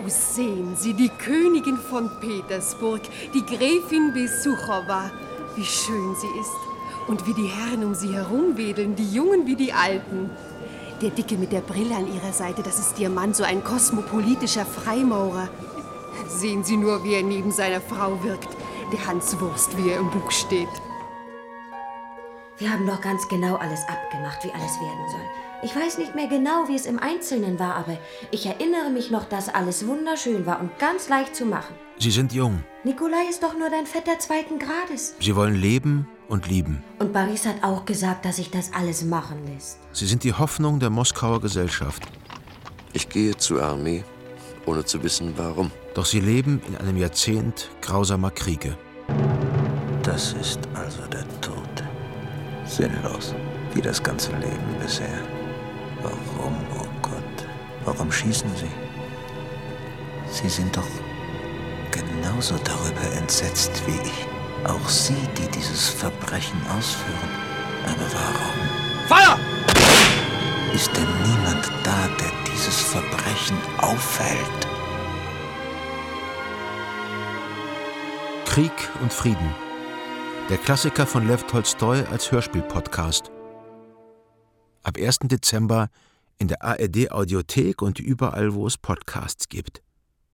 Oh, sehen Sie, die Königin von Petersburg, die Gräfin Besuchowa. Wie schön sie ist. Und wie die Herren um sie herum wedeln, die Jungen wie die Alten. Der Dicke mit der Brille an ihrer Seite, das ist ihr Mann, so ein kosmopolitischer Freimaurer. Sehen Sie nur, wie er neben seiner Frau wirkt. Der Hanswurst, wie er im Buch steht. Wir haben doch ganz genau alles abgemacht, wie alles werden soll. Ich weiß nicht mehr genau, wie es im Einzelnen war, aber ich erinnere mich noch, dass alles wunderschön war und ganz leicht zu machen. Sie sind jung. Nikolai ist doch nur dein Vetter zweiten Grades. Sie wollen leben und lieben. Und Boris hat auch gesagt, dass sich das alles machen lässt. Sie sind die Hoffnung der Moskauer Gesellschaft. Ich gehe zur Armee, ohne zu wissen, warum. Doch sie leben in einem Jahrzehnt grausamer Kriege. Das ist also der Tod. Sinnlos, wie das ganze Leben bisher. Warum, oh Gott, warum schießen Sie? Sie sind doch genauso darüber entsetzt wie ich. Auch Sie, die dieses Verbrechen ausführen. Aber warum? Feuer! Ist denn niemand da, der dieses Verbrechen aufhält? Krieg und Frieden. Der Klassiker von Lev Tolstoi als Hörspiel-Podcast. Ab 1. Dezember in der ARD Audiothek und überall, wo es Podcasts gibt.